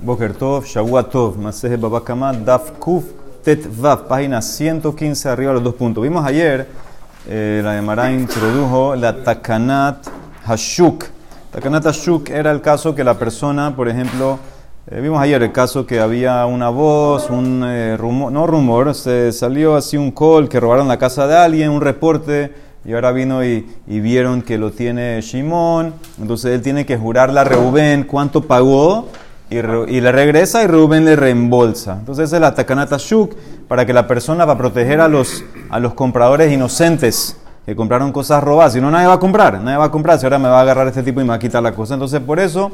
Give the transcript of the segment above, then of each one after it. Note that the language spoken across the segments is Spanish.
Boker Tov, Shawua Tov, Maseje Babakama, Daf Kuf, Tet Vav, página 115, arriba los dos puntos. Vimos ayer, eh, la Gemara introdujo la Takanat Hashuk. Takanat Hashuk era el caso que la persona, por ejemplo, eh, vimos ayer el caso que había una voz, un eh, rumor, no rumor, se salió así un call que robaron la casa de alguien, un reporte y ahora vino y, vieron que lo tiene Shimón, entonces él tiene que jurarle a Reubén cuánto pagó y, le regresa y Reubén le reembolsa. Entonces es la takanata shuk para que la persona va a proteger a los, a los compradores inocentes que compraron cosas robadas. Si no, nadie va a comprar, nadie va a comprar. Si ahora me va a agarrar este tipo y me va a quitar la cosa. Entonces por eso,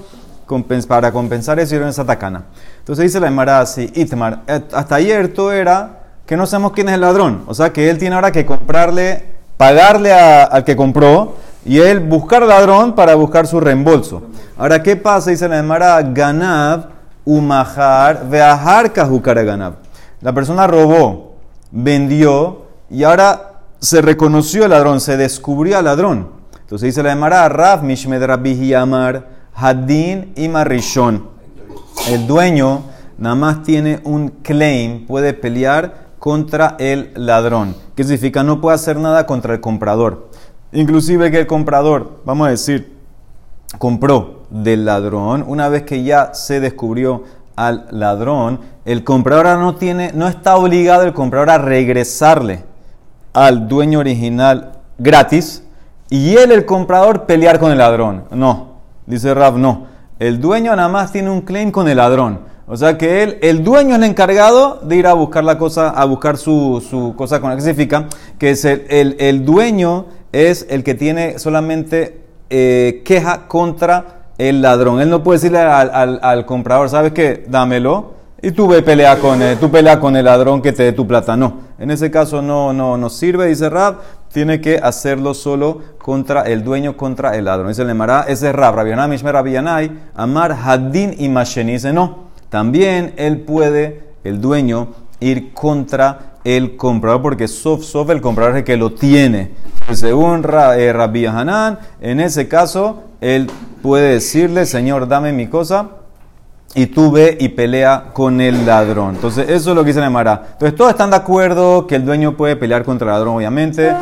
para compensar eso, hicieron esa takana. Entonces dice la Emara así, Itmar, hasta ayer todo era que no sabemos quién es el ladrón. O sea que él tiene ahora que comprarle pagarle al que compró y él buscar ladrón para buscar su reembolso. Ahora, ¿qué pasa? Dice la Gemara, ganab, umahar, veajar kahukara ganab. La persona robó, vendió y ahora se reconoció al ladrón, se descubrió al ladrón. Entonces dice la Gemara, Raf mishmed amar, hadin y marishon. El dueño nada más tiene un claim, puede pelear contra el ladrón. ¿Qué significa? No puede hacer nada contra el comprador. Inclusive que el comprador, vamos a decir, compró del ladrón, una vez que ya se descubrió al ladrón, el comprador no tiene, no está obligado el comprador a regresarle al dueño original gratis y él, el comprador, pelear con el ladrón. No, dice Rav, no. El dueño nada más tiene un claim con el ladrón. O sea que él, el dueño es el encargado de ir a buscar la cosa, a buscar su, su cosa con la que que es el, el, dueño es el que tiene solamente eh, queja contra el ladrón. Él no puede decirle al, al, comprador, ¿sabes qué? Dámelo. Y tú ve pelea con él, tú pelea con el ladrón que te dé tu plata. No, en ese caso no, no, no sirve, dice Rab, tiene que hacerlo solo contra el dueño, contra el ladrón. Dice el Emara, ese es Rab, Rabianay, Mishmer Rabianay, Amar Hadin y Masheni. Dice, no, también él puede, el dueño, ir contra el comprador, porque sof, sof, el comprador es el que lo tiene. Según eh, Rabbi Hanan, en ese caso, él puede decirle, Señor, dame mi cosa, y tú ve y pelea con el ladrón. Entonces, eso es lo que dice Nemara. Entonces, todos están de acuerdo que el dueño puede pelear contra el ladrón, obviamente.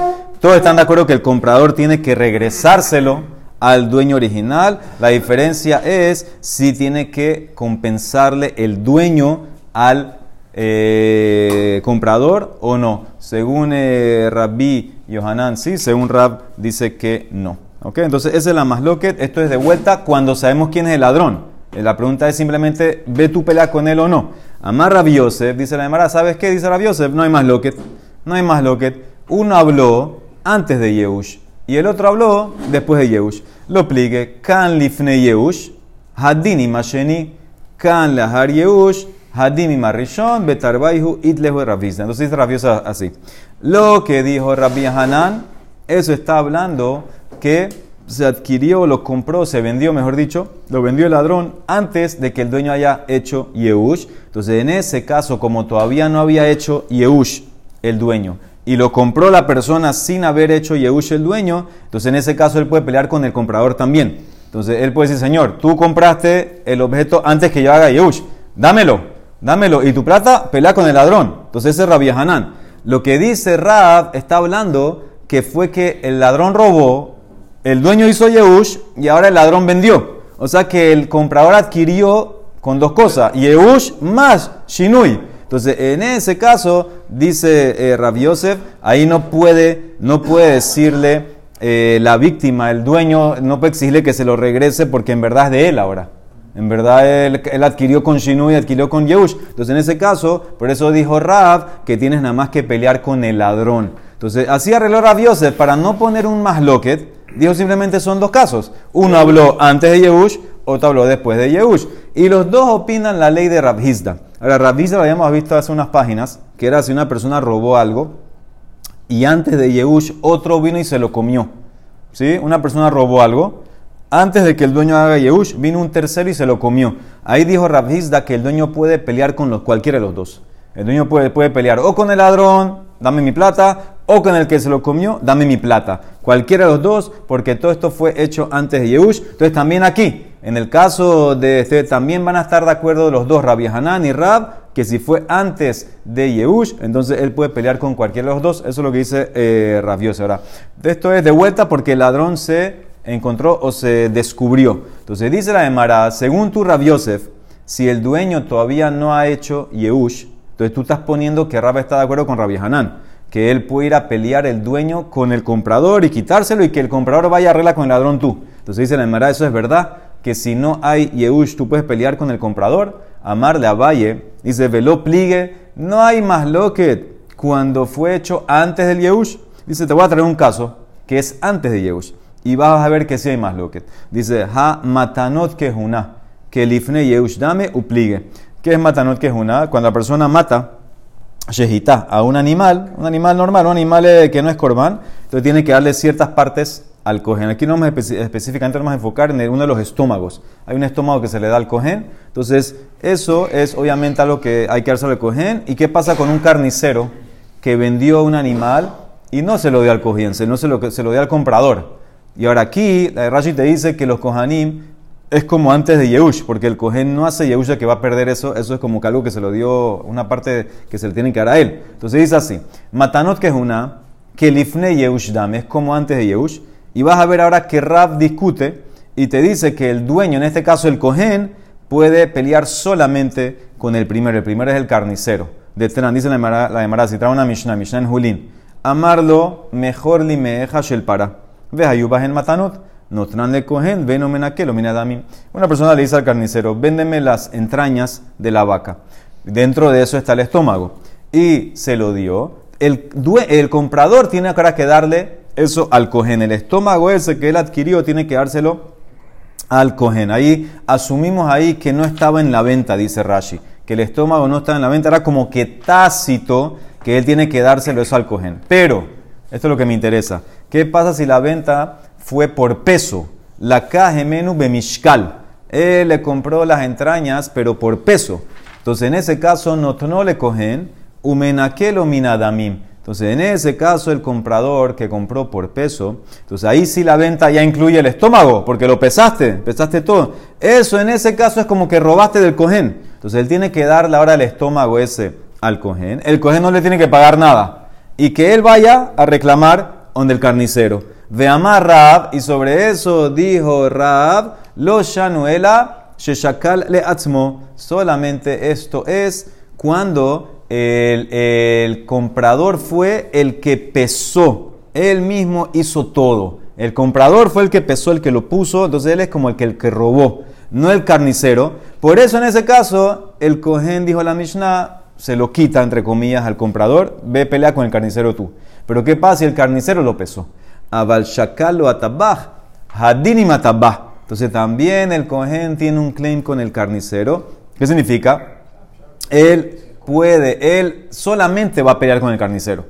Todos están de acuerdo que el comprador tiene que regresárselo al dueño original. La diferencia es si tiene que compensarle el dueño al eh, comprador o no. Según eh, Rabbi Yohanan, sí, según Rab dice que no. ¿Ok? Entonces, esa es la más loquet. Esto es de vuelta cuando sabemos quién es el ladrón. Eh, la pregunta es simplemente, ¿ve tu pelea con él o no? Amar Rabbi Yosef, dice la Emara, ¿sabes qué? Dice Rabbi Yosef, no hay más loquet. No hay más loquet. Uno habló antes de Yehush y el otro habló después de Yehush. Lo plique, kan lifne Yehush, hadini masheni, kan lahar Yehush, hadini marishon, betarbaihu itlehu Entonces dice Rabiosa así. Lo que dijo Rabbi Hanan, eso está hablando que se adquirió, lo compró, se vendió, mejor dicho, lo vendió el ladrón antes de que el dueño haya hecho Yehush. Entonces, en ese caso, como todavía no había hecho Yehush el dueño, y lo compró la persona sin haber hecho Yehush el dueño, entonces en ese caso él puede pelear con el comprador también. Entonces él puede decir, Señor, tú compraste el objeto antes que yo haga Yehush, dámelo, dámelo, y tu plata pelea con el ladrón. Entonces ese es Rabbi Hanan. Lo que dice Rab está hablando que fue que el ladrón robó, el dueño hizo Yehush y ahora el ladrón vendió. O sea que el comprador adquirió con dos cosas, Yehush más Shinui. Entonces, en ese caso, dice eh, Rabbi Yosef, ahí no puede, no puede decirle eh, la víctima, el dueño, no puede exigirle que se lo regrese porque en verdad es de él ahora. En verdad él, adquirió con Shinu y adquirió con Yehush. Entonces, en ese caso, por eso dijo Rab que tienes nada más que pelear con el ladrón. Entonces, así arregló Rabbi Yosef para no poner un más loquet. Dijo simplemente son dos casos. Uno habló antes de Yehush, otro habló después de Yehush. Y los dos opinan la ley de Rabhizda. Ahora, Rabhizda lo habíamos visto hace unas páginas, que era si una persona robó algo y antes de Yehush otro vino y se lo comió. ¿Sí? Una persona robó algo, antes de que el dueño haga Yehush, vino un tercero y se lo comió. Ahí dijo Rabhizda que el dueño puede pelear con los, cualquiera de los dos. El dueño puede, puede pelear o con el ladrón, dame mi plata, o con el que se lo comió, dame mi plata. Cualquiera de los dos, porque todo esto fue hecho antes de Yehush. Entonces también aquí, en el caso de este, también van a estar de acuerdo los dos, Rabbi Hanan y Rab, que si fue antes de Yehush, entonces él puede pelear con cualquiera de los dos. Eso es lo que dice eh, Rabiose. Ahora, esto es de vuelta porque el ladrón se encontró o se descubrió. Entonces dice la Emara, según tu Rabiosef, si el dueño todavía no ha hecho Yehush, entonces tú estás poniendo que Rab está de acuerdo con Rabbi Hanan, que él puede ir a pelear el dueño con el comprador y quitárselo y que el comprador vaya a arreglar con el ladrón tú. Entonces dice la Emara, eso es verdad, que si no hay Yehush, tú puedes pelear con el comprador. Amarle a Valle, dice, velo pligue, no hay más lo que cuando fue hecho antes del Yehush. Dice, te voy a traer un caso que es antes de Yehush. Y vas a ver que sí hay más lo. Dice, ha matanot que una, que lifne Yehush dame upligue. ¿Qué es matanot que es una? Cuando la persona mata, shehita, a un animal, un animal normal, un animal eh, que no es corbán, entonces tiene que darle ciertas partes al cogen. Aquí no vamos específicamente vamos a enfocar en uno de los estómagos. Hay un estómago que se le da al cogen. Entonces, eso es obviamente algo que hay que darse al cogen. ¿Y qué pasa con un carnicero que vendió un animal y no se lo dio al cohen, no se lo, se lo dio al comprador? Y ahora aquí, Rashi te dice que los kohanim es como antes de Yehush, porque el cohen no hace Yehush que va a perder eso, eso es como que algo que se lo dio, una parte que se le tiene que dar a él. Entonces dice así, Matanot que es una, que lifne Yehush dame, es como antes de Yehush, y vas a ver ahora que Rab discute y te dice que el dueño, en este caso el Cohen, puede pelear solamente con el primero. El primero es el carnicero. De dice la Emara, si trae una Mishnah, Mishnah en Julín. Amarlo mejor limeja shel para. Ve ayubas en matanot. Notran le cogen, ven o menakelo. Una persona le dice al carnicero, véndeme las entrañas de la vaca. Dentro de eso está el estómago. Y se lo dio. El, el comprador tiene ahora que darle eso al cogen. El estómago ese que él adquirió tiene que dárselo al cogen. Ahí asumimos ahí que no estaba en la venta, dice Rashi. Que el estómago no estaba en la venta, era como que tácito que él tiene que dárselo eso al cogen. Pero, esto es lo que me interesa. ¿Qué pasa si la venta fue por peso? La caja menú bemishkal. Él le compró las entrañas, pero por peso. Entonces, en ese caso, no, no le cogen, umenakelo minadamim. Entonces, en ese caso, el comprador que compró por peso, entonces ahí sí la venta ya incluye el estómago, porque lo pesaste, pesaste todo. Eso en ese caso es como que robaste del cojén. Entonces, él tiene que darle ahora el estómago ese al cojén. El cojén no le tiene que pagar nada. Y que él vaya a reclamar donde el carnicero. Ve amar Rab, y sobre eso dijo Rab, lo shanuela sheshakal le atzmo. Solamente esto es cuando el, comprador fue el que pesó. Él mismo hizo todo. El comprador fue el que pesó, el que lo puso, entonces él es como el que, el que robó, no el carnicero. Por eso en ese caso, el cohen dijo a la Mishnah, se lo quita, entre comillas, al comprador, ve pelea con el carnicero tú. Pero ¿qué pasa si el carnicero lo pesó? Abal shakalo atabaj, hadini matabaj. Entonces también el cohen tiene un claim con el carnicero. ¿Qué significa? Él puede, él solamente va a pelear con el carnicero.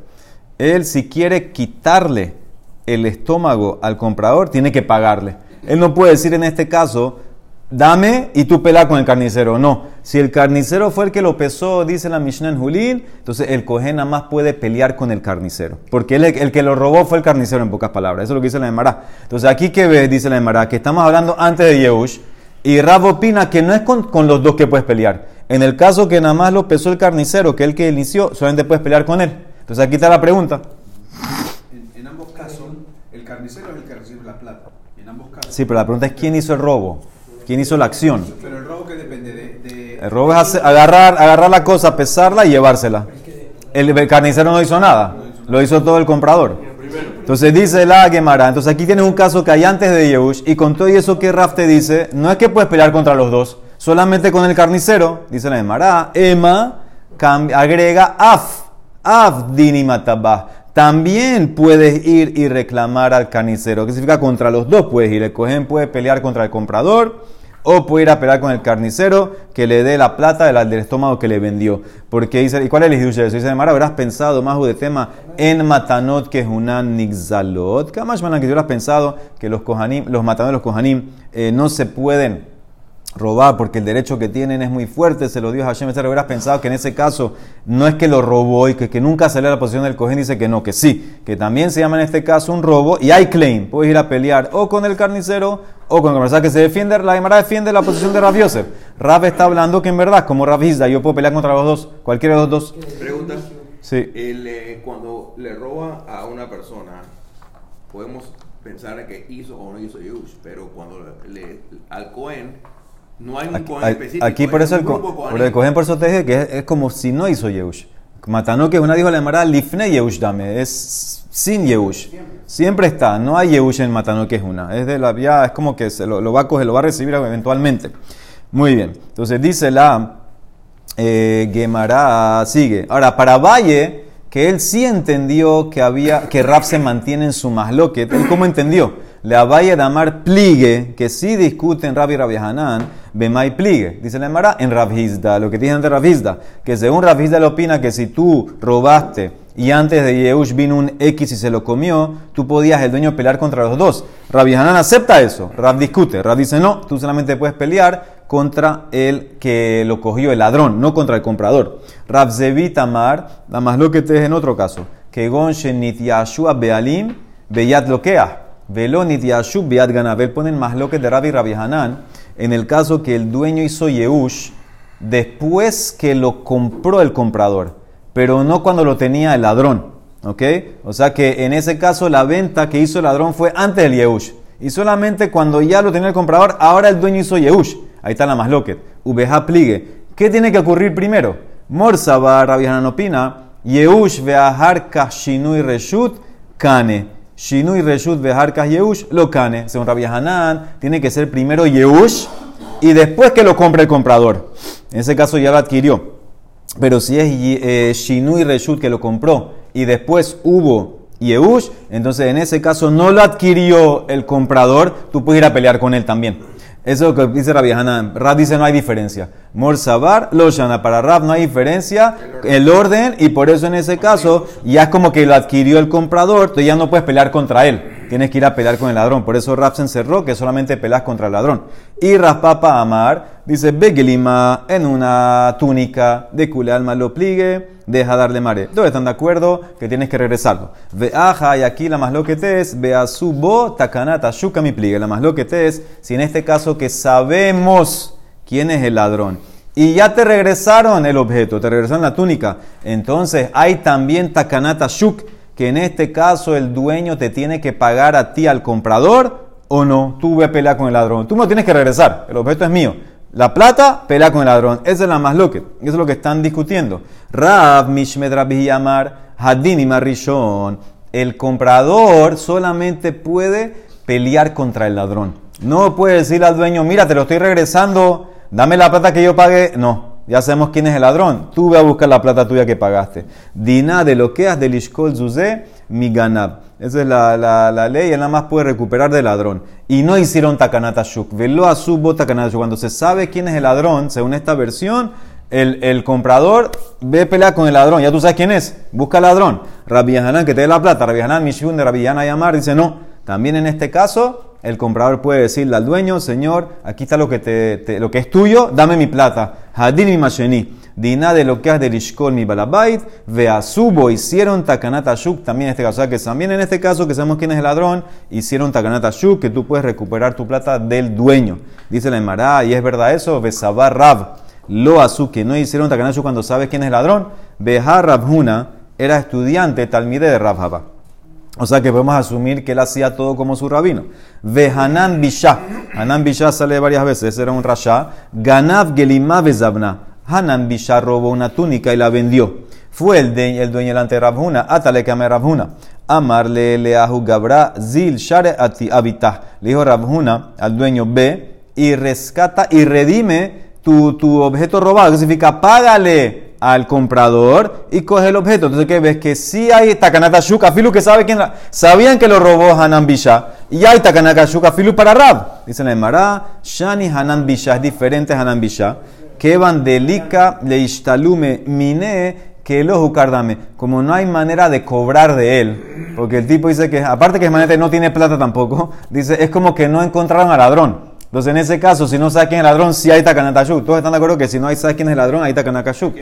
Él si quiere quitarle el estómago al comprador, tiene que pagarle. Él no puede decir en este caso, dame y tú peleas con el carnicero. No, si el carnicero fue el que lo pesó, dice la Mishnah en Julín, entonces el cohen nada más puede pelear con el carnicero. Porque él, el que lo robó fue el carnicero, en pocas palabras. Eso es lo que dice la Emara. Entonces aquí que ves, dice la Emara, que estamos hablando antes de Yehush, y Rab opina que no es con, con los dos que puedes pelear en el caso que nada más lo pesó el carnicero, que es el que inició, solamente puedes pelear con él. Entonces aquí está la pregunta. En, ambos casos, el carnicero es el que recibe la plata. En ambos casos. Sí, pero la pregunta es quién hizo el robo. ¿Quién hizo la acción? Pero el robo que depende de... el robo es agarrar, agarrar la cosa, pesarla y llevársela. El, carnicero no hizo nada. Lo hizo todo el comprador. Entonces dice la Gemara. Entonces aquí tienes un caso que hay antes de Yehush. Y con todo eso que Raf te dice, no es que puedes pelear contra los dos solamente con el carnicero, dice la Emara, Emma agrega af, af dinimatabah. También puedes ir y reclamar al carnicero. ¿Qué significa? Contra los dos puedes ir. El cohen puede pelear contra el comprador o puede ir a pelear con el carnicero que le dé la plata del, estómago que le vendió. Porque dice, ¿y cuál es el de eso? Dice, Mara, habrás pensado más de tema en matanot que una nixalot. ¿Qué más que tú has pensado que los, los matanos de los kohanim eh, no se pueden robar porque el derecho que tienen es muy fuerte, se lo dio a Hashem, etc. Hubieras pensado que en ese caso no es que lo robó y que, que nunca salió a la posición del cojín, dice que no, que sí, que también se llama en este caso un robo y hay claim. Puedes ir a pelear o con el carnicero o con el comercial que se defiende, la Gemara defiende la posición de Rav Yosef. Rav está hablando que en verdad, como Rav yo puedo pelear contra los dos, cualquiera de los dos. Pregunta. Sí. El, eh, cuando le roba a una persona, podemos pensar que hizo o no hizo Yush, pero cuando le, al Cohen no hay un Aquí, Cohen específico. aquí por es eso el, por el cojín por eso te dije que es, es como si no hizo Yehush. Matanó que una dijo la Gemara Lifne Yehush dame, es sin Yehush. Siempre está, no hay Yehush en Matanó que es una. Es de la ya, es como que se lo, lo va a coger, lo va a recibir eventualmente. Muy bien. Entonces dice la eh, Gemara sigue. Ahora, para Valle, que él sí entendió que había que Rab se mantiene en su masloquet. ¿Él cómo entendió? Le Valle de Amar pligue, que sí discuten Rabbi y Rabbi Hanan, Bemai pligue. Dice la Gemara en Rabhizda, lo que dicen de Rabhizda, que según Rabhizda le opina que si tú robaste y antes de Yehush vino un X y se lo comió, tú podías el dueño pelear contra los dos. Rabbi Hanan acepta eso, Rab discute, Rab dice no, tú solamente puedes pelear contra el que lo cogió, el ladrón, no contra el comprador. Rab Zevi Tamar, nada más lo que te es en otro caso, que Gon Shenit Yashua Bealim, Beyat Lokea, Velo Nit Yashub Beyat Ganabel, ponen más lo de Rabbi Rabbi Hanan, en el caso que el dueño hizo Yehush después que lo compró el comprador, pero no cuando lo tenía el ladrón. ¿Ok? O sea que en ese caso la venta que hizo el ladrón fue antes del Yehush. Y solamente cuando ya lo tenía el comprador, ahora el dueño hizo Yehush. Ahí está la masloquet. Ubeja pligue. ¿Qué tiene que ocurrir primero? Morsaba, Rabbi Hanan opina, Yehush veahar kashinui reshut kane. Shinui reshut veahar kas Yehush lo kane. Según Rabbi Hanan, tiene que ser primero Yehush y después que lo compre el comprador. En ese caso ya lo adquirió. Pero si es eh, Shinui Reshut que lo compró y después hubo Yehush, entonces en ese caso no lo adquirió el comprador, tú puedes ir a pelear con él también. Eso que dice Rabbi Hanan. Rab dice no hay diferencia. Morsabar, Loshana. Para Rab no hay diferencia. El orden, y por eso en ese caso ya es como que lo adquirió el comprador, entonces ya no puedes pelear contra él. Tienes que ir a pelear con el ladrón. Por eso Rab se encerró que solamente peleas contra el ladrón. Y Raspapa Amar dice: Begelima en una túnica de cule alma lo pligue, deja darle mare. Todos están de acuerdo que tienes que regresarlo. Veaja, y aquí la más lo que te es, beasubo takanata shuka mi pligue. La más lo que te es, si en este caso que sabemos quién es el ladrón. Y ya te regresaron el objeto, te regresaron la túnica. Entonces hay también takanata shuk, que en este caso el dueño te tiene que pagar a ti al comprador o no. Tú ve a pelear con el ladrón. Tú lo tienes que regresar. El objeto es mío. La plata, pelea con el ladrón. Esa es la más loca. Eso es lo que están discutiendo. Rav Mishmed Yamar Hadini Marishon. El comprador solamente puede pelear contra el ladrón. No puede decir al dueño, mira, te lo estoy regresando, dame la plata que yo pagué. No, ya sabemos quién es el ladrón. Tú ve a buscar la plata tuya que pagaste. Dina de lo que has del Zuzé, mi ganab. Esa es la, la, la ley, él nada más puede recuperar del ladrón. Y no hicieron takanata shuk. Velo a su takanata. Cuando se sabe quién es el ladrón, según esta versión, el, el comprador ve pelear con el ladrón. Ya tú sabes quién es. Busca al ladrón. Rabbi Hanan, que te dé la plata. Rabbi Hanan, Mishun de Rabbi Yana Yamar, dice no. También en este caso, el comprador puede decirle al dueño, señor, aquí está lo que, te, te- lo que es tuyo, dame mi plata. Hadin mi masheni. Dina de lo que has del Ishkol mi balabait, veasubo, hicieron takanata shuk, también en este caso. O sea que también en este caso, que sabemos quién es el ladrón, hicieron takanata shuk, que tú puedes recuperar tu plata del dueño. Dice la Emara, y es verdad eso, besabar rab, lo azu, que no hicieron takanata shuk cuando sabes quién es el ladrón. Behar rabhuna era estudiante, talmide de Rabhaba. O sea que podemos asumir que él hacía todo como su rabino. Ve Hanan Bishá. Hanan Bishá sale varias veces, era un rasha. Ganav Gelimá Bezabna. Hanan Bishá robó una túnica y la vendió. Fue el, de- el dueño delante de Rabhuna. Atale que ame Rabhuna. Amarle leahu gabra zil share ati habitah. Le dijo Rabhuna al dueño, ve y rescata y redime tu, tu objeto robado. ¿Qué significa? Págale al comprador y coge el objeto. Entonces, ¿qué ves? Que sí hay Takanata Shuka Filu que sabe quién Sabían que lo robó Hanan Bisha. Y hay Takanata Shuka Filu para Rab. Dice la Emara, Shani Hanan Bisha es diferente Hanan Bisha. Que delika le ishtalume mine que lo jucardame. Como no hay manera de cobrar de él, porque el tipo dice que, aparte que Manete no tiene plata tampoco, dice, es como que no encontraron al ladrón. Entonces, en ese caso, si no sabes quién es el ladrón, sí hay takanatashuk. Todos están de acuerdo que si no hay sabes quién es el ladrón, hay takanatashuk.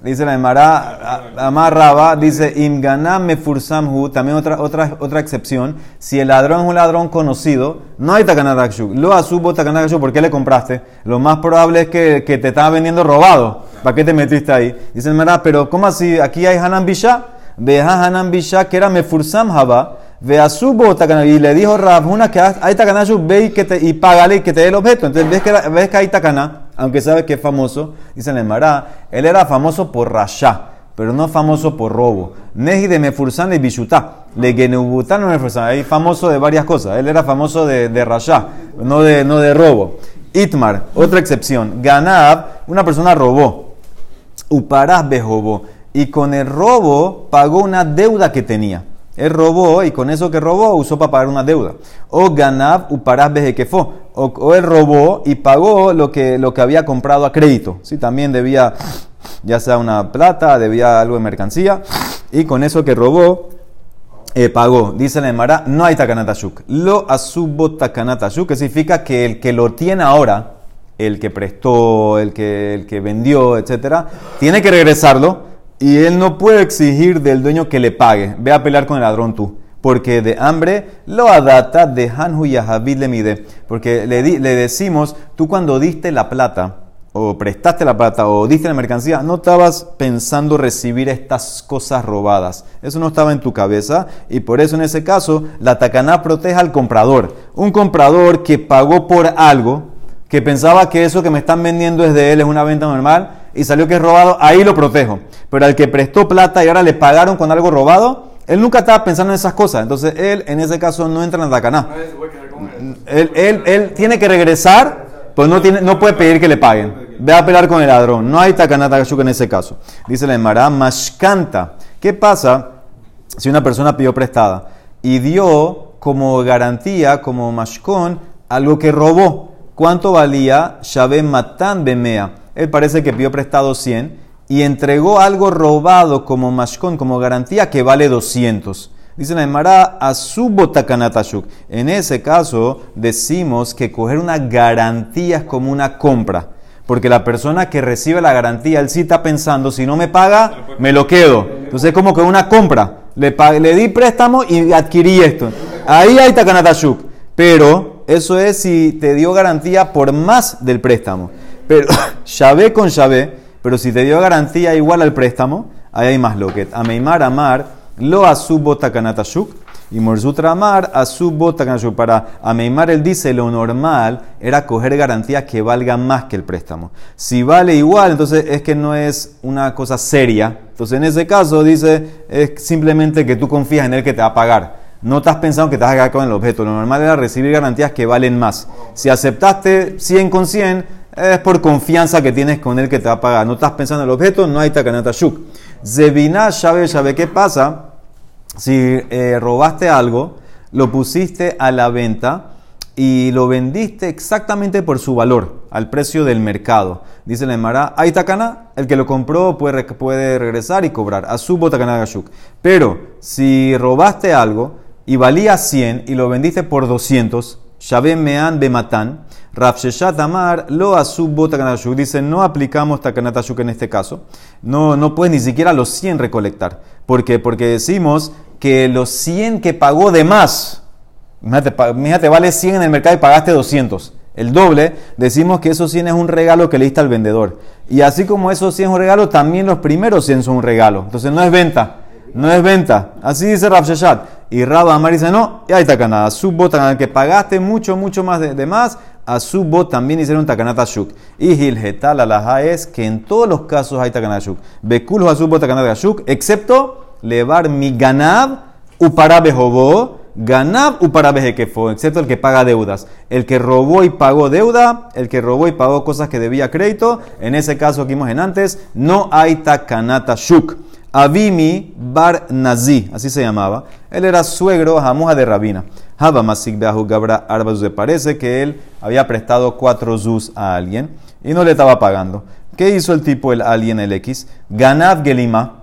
Dice la Emara, amarraba, dice, imganam mefursam también otra, otra, otra excepción. Si el ladrón es un ladrón conocido, no hay takanatashuk. Lo asubo takanatashuk, ¿por qué le compraste? Lo más probable es que, que te estaba vendiendo robado. ¿Para qué te metiste ahí? Dice la Emara, pero ¿cómo así? Aquí hay Hanan Bisha. Veja Hanan Bisha, que era mefursam haba. Ve a su y le dijo Rav, una que hay takanashu, ve y, que te, y págale y que te dé el objeto. Entonces ves que, ves que hay takana, aunque sabes que es famoso, dice Mará, él era famoso por rasha, pero no famoso por robo. Neji de Mefursan le bishutá, le geneubután no Mefursan, ahí famoso de varias cosas. Él era famoso de, de rasha, no de, no de robo. Itmar, otra excepción. Ganab, una persona robó. Uparás bejobó. Y con el robo pagó una deuda que tenía. Él robó y con eso que robó usó para pagar una deuda. O ganab o él robó y pagó lo que, lo que había comprado a crédito. Sí, también debía, ya sea una plata, debía algo de mercancía. Y con eso que robó, eh, pagó. Dice la Emara, no hay takanatashuk. Lo asubo takanatashuk, que significa que el que lo tiene ahora, el que prestó, el que, el que vendió, etcétera, tiene que regresarlo y él no puede exigir del dueño que le pague. Ve a pelear con el ladrón tú. Porque de hambre lo adata de Hanhu y le mide. Porque le, le decimos, tú cuando diste la plata, o prestaste la plata, o diste la mercancía, no estabas pensando recibir estas cosas robadas. Eso no estaba en tu cabeza. Y por eso en ese caso, la tacaná protege al comprador. Un comprador que pagó por algo, que pensaba que eso que me están vendiendo es de él, es una venta normal, y salió que es robado, ahí lo protejo. Pero al que prestó plata y ahora le pagaron con algo robado, él nunca estaba pensando en esas cosas. Entonces él en ese caso no entra en la tacaná. Él, él, él, tiene que regresar, pues no, tiene, no puede pedir que le paguen. Ve a pelear con el ladrón. No hay tacaná en ese caso. Dice la Emara, mashkanta. ¿Qué pasa si una persona pidió prestada y dio como garantía, como mashkon, algo que robó? ¿Cuánto valía Shabem Matan Bemea? Él parece que pidió prestado 100 y entregó algo robado como mashkon, como garantía que vale 200. Dice la Emara a su. En ese caso decimos que coger una garantía es como una compra. Porque la persona que recibe la garantía, él sí está pensando, si no me paga, me lo quedo. Entonces es como que una compra. Le, le di préstamo y adquirí esto. Ahí hay takanatashuk. Pero eso es si te dio garantía por más del préstamo. Pero llave con llave, pero si te dio garantía igual al préstamo, ahí hay más loquet. Ameimar amar, lo asubo takanatashuk. Y Morzutra amar, asubo takanatashuk. Para Ameimar él dice, lo normal era coger garantía que valga más que el préstamo. Si vale igual, entonces es que no es una cosa seria. Entonces en ese caso dice, es simplemente que tú confías en él que te va a pagar. No estás pensando que te vas a con el objeto. Lo normal era recibir garantías que valen más. Si aceptaste 100 con 100, es por confianza que tienes con él que te va a pagar. No estás pensando en el objeto, no hay takanata shuk. Zebina shabe shabe. ¿Qué pasa si eh, robaste algo, lo pusiste a la venta y lo vendiste exactamente por su valor, al precio del mercado? Dice la Emara, hay takana, el que lo compró puede, puede regresar y cobrar. A su takana. Pero si robaste algo, y valía 100 y lo vendiste por 200, Shabem Mean Bematán, Rafsheshat Amar lo asubo Takanatashuk. Dice, no aplicamos Takanatashuk en este caso. No, no puedes ni siquiera los 100 recolectar. ¿Por qué? Porque decimos que los 100 que pagó de más, fíjate, vale 100 en el mercado y pagaste 200. El doble, decimos que esos 100 es un regalo que le diste al vendedor. Y así como esos 100 es un regalo, también los primeros 100 son un regalo. Entonces no es venta. No es venta. Así dice Rav Y Rav Amar dice, no, y hay takanada. A su que pagaste mucho, mucho más de, más, a su bot también hicieron takanata shuk. Y Gilgetal alaha es que en todos los casos hay takanata shuk. Bekulho a su bot takanata shuk, excepto levar mi ganab upara behobó, ganab upara fue excepto el que paga deudas. El que robó y pagó deuda, el que robó y pagó cosas que debía crédito, en ese caso que vimos en antes, no hay takanata shuk. Avimi Bar Nazi, así se llamaba. Él era suegro jamuja de Rabina. Haba Masik Beahu Gabra se Parece que él había prestado cuatro zuz a alguien y no le estaba pagando. ¿Qué hizo el tipo, el alien, el X? Ganav Gelima.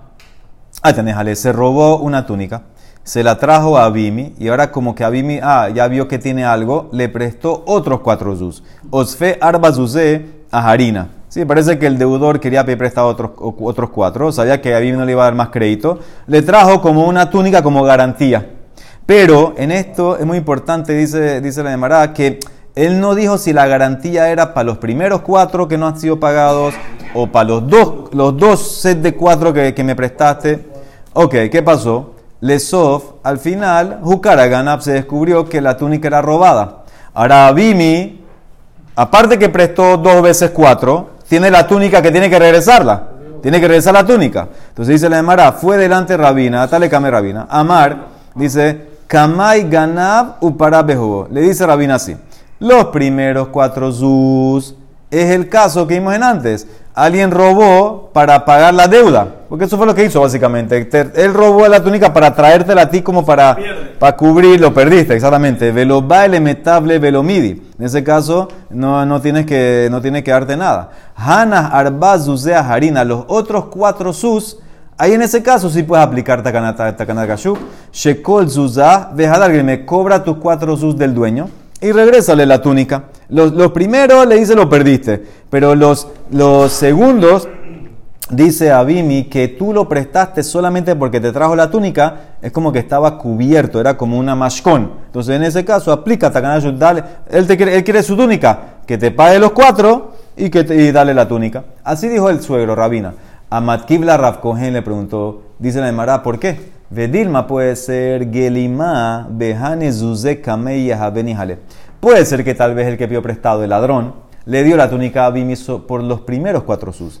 Ah, se robó una túnica. se la trajo a Abimi y ahora como que Abimi, ah, ya vio que tiene algo, le prestó otros cuatro zuz. Osfe arba zuzé a Harina. Sí, parece que el deudor quería pedir prestado otros, otros cuatro, sabía que Abimi no le iba a dar más crédito, le trajo como una túnica como garantía. Pero en esto es muy importante, dice, dice la demarada, que él no dijo si la garantía era para los primeros cuatro que no han sido pagados o para los dos, los dos sets de cuatro que, que me prestaste. Ok, ¿qué pasó? Lesov, al final, Ganap se descubrió que la túnica era robada. Ahora Abimi, aparte que prestó dos veces cuatro, tiene la túnica que tiene que regresarla. Tiene que regresar la túnica. Entonces dice la Emara, fue delante Rabina, tal Rabina. Amar, dice, Kamai Ganab Le dice Rabina así. Los primeros cuatro zuz es el caso que vimos en antes alguien robó para pagar la deuda. Porque eso fue lo que hizo básicamente. Él robó la túnica para traértela a ti como para, para cubrir, lo perdiste, exactamente. Velo baile metable velo midi. En ese caso no, no, tienes que, no tienes que darte nada. Hana arba harina. Los otros cuatro sus, ahí en ese caso sí puedes aplicar takanata kashuk. Shekol zuzah, que me cobra tus cuatro sus del dueño y regrésale la túnica. Los, primeros le dice lo perdiste, pero los, los segundos dice Abimi que tú lo prestaste solamente porque te trajo la túnica, es como que estaba cubierto, era como una mashkon. Entonces en ese caso aplica Takanayut, dale, él, te quiere, él quiere su túnica, que te pague los cuatro y que te, y dale la túnica. Así dijo el suegro, Rabina. A Matkibla Rav le preguntó, dice la Emara, ¿por qué? Vedilma puede ser Gelima Behane Zuze Puede ser que tal vez el que pidió prestado, el ladrón, le dio la túnica a Abimiso por los primeros cuatro sus.